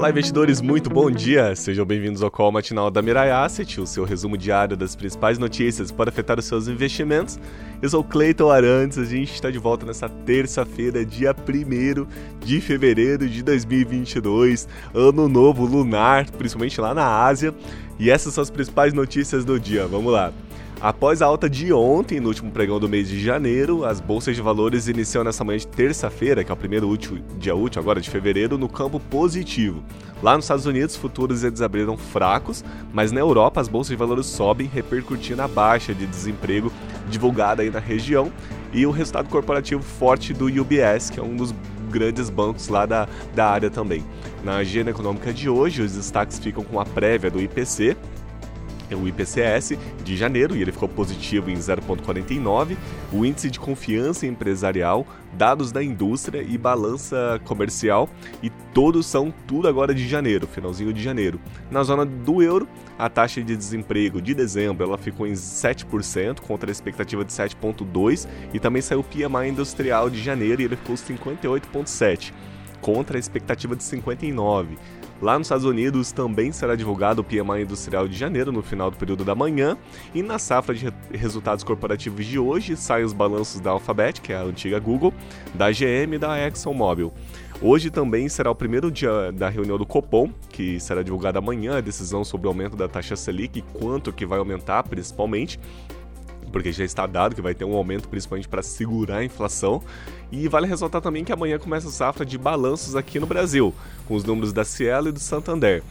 Olá, investidores, muito bom dia! Sejam bem-vindos ao Call Matinal da Mirai Asset, o seu resumo diário das principais notícias para afetar os seus investimentos. Eu sou Cleiton Arantes, a gente está de volta nessa terça-feira, dia 1 de fevereiro de 2022, ano novo lunar, principalmente lá na Ásia. E essas são as principais notícias do dia, vamos lá! Após a alta de ontem, no último pregão do mês de janeiro, as bolsas de valores iniciam nessa manhã de terça-feira, que é o primeiro útil, dia útil agora de fevereiro, no campo positivo. Lá nos Estados Unidos, futuros eles abriram fracos, mas na Europa as bolsas de valores sobem, repercutindo a baixa de desemprego divulgada aí na região e o resultado corporativo forte do UBS, que é um dos grandes bancos lá da, da área também. Na agenda econômica de hoje, os destaques ficam com a prévia do IPC, o IPCS de janeiro e ele ficou positivo em 0,49, o índice de confiança empresarial, dados da indústria e balança comercial e todos são tudo agora de janeiro, finalzinho de janeiro. Na zona do euro, a taxa de desemprego de dezembro ela ficou em 7% contra a expectativa de 7,2 e também saiu o PMI industrial de janeiro e ele ficou 58,7 contra a expectativa de 59. Lá nos Estados Unidos também será divulgado o PMI industrial de janeiro no final do período da manhã e na safra de resultados corporativos de hoje saem os balanços da Alphabet, que é a antiga Google, da GM e da ExxonMobil. Hoje também será o primeiro dia da reunião do Copom, que será divulgada amanhã a decisão sobre o aumento da taxa Selic e quanto que vai aumentar, principalmente porque já está dado que vai ter um aumento principalmente para segurar a inflação. E vale ressaltar também que amanhã começa a safra de balanços aqui no Brasil, com os números da Cielo e do Santander.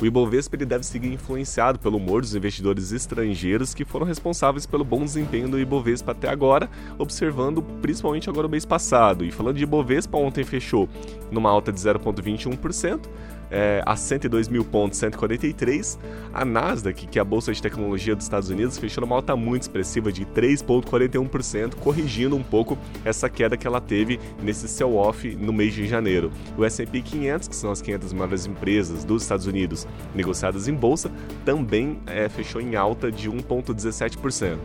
O Ibovespa ele deve seguir influenciado pelo humor dos investidores estrangeiros que foram responsáveis pelo bom desempenho do Ibovespa até agora, observando principalmente agora o mês passado. E falando de Ibovespa, ontem fechou numa alta de 0,21%, é, a 102 mil pontos, 143. A Nasdaq, que é a bolsa de tecnologia dos Estados Unidos, fechou numa alta muito expressiva de 3,41%, corrigindo um pouco essa queda que ela teve nesse sell-off no mês de janeiro. O S&P 500, que são as 500 maiores empresas dos Estados Unidos negociadas em bolsa, também é, fechou em alta de 1,17%.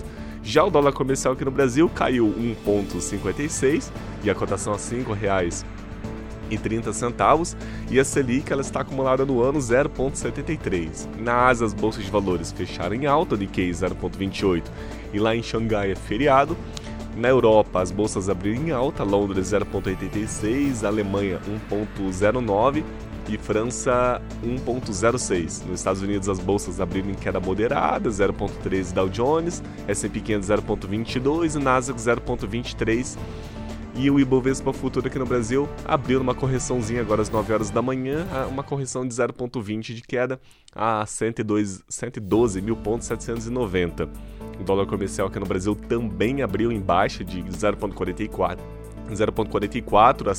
Já o dólar comercial aqui no Brasil caiu 1,56 e a cotação a R$ 5,00 e 30 centavos e a Selic ela está acumulada no ano 0,73. Na Ásia as bolsas de valores fecharam em alta, Nikkei 0,28 e lá em Xangai é feriado. Na Europa as bolsas abriram em alta, Londres 0,86, Alemanha 1,09 e França 1.06. Nos Estados Unidos as bolsas abriram em queda moderada, 0.13 Dow Jones, S&P 500 0.22 e Nasdaq 0.23 e o Ibovespa Futuro aqui no Brasil abriu uma correçãozinha agora às 9 horas da manhã, uma correção de 0,20 de queda a 102, 112 mil pontos 790. O dólar comercial aqui no Brasil também abriu em baixa de 0,44 0,44 a R$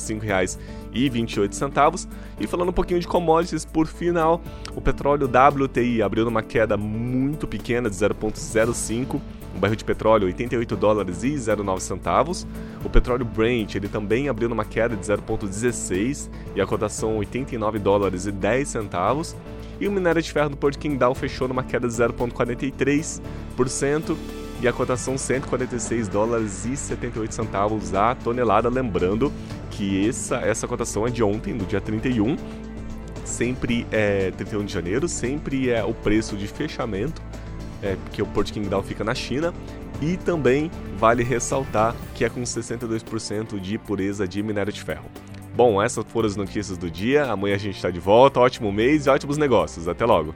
5,28. E falando um pouquinho de commodities, por final, o petróleo WTI abriu numa queda muito pequena de 0,05 um barril de petróleo 88 dólares e 09 centavos. O petróleo Brent ele também abriu numa queda de 0,16 e a cotação 89 dólares e 10 centavos. E o minério de ferro do Porto Qingdao fechou numa queda de 0,43% e a cotação 146 dólares e 78 centavos a tonelada, lembrando que essa essa cotação é de ontem, do dia 31, sempre é 31 de janeiro, sempre é o preço de fechamento é, porque o Porto Qingdao fica na China. E também vale ressaltar que é com 62% de pureza de minério de ferro. Bom, essas foram as notícias do dia. Amanhã a gente está de volta. Ótimo mês e ótimos negócios. Até logo!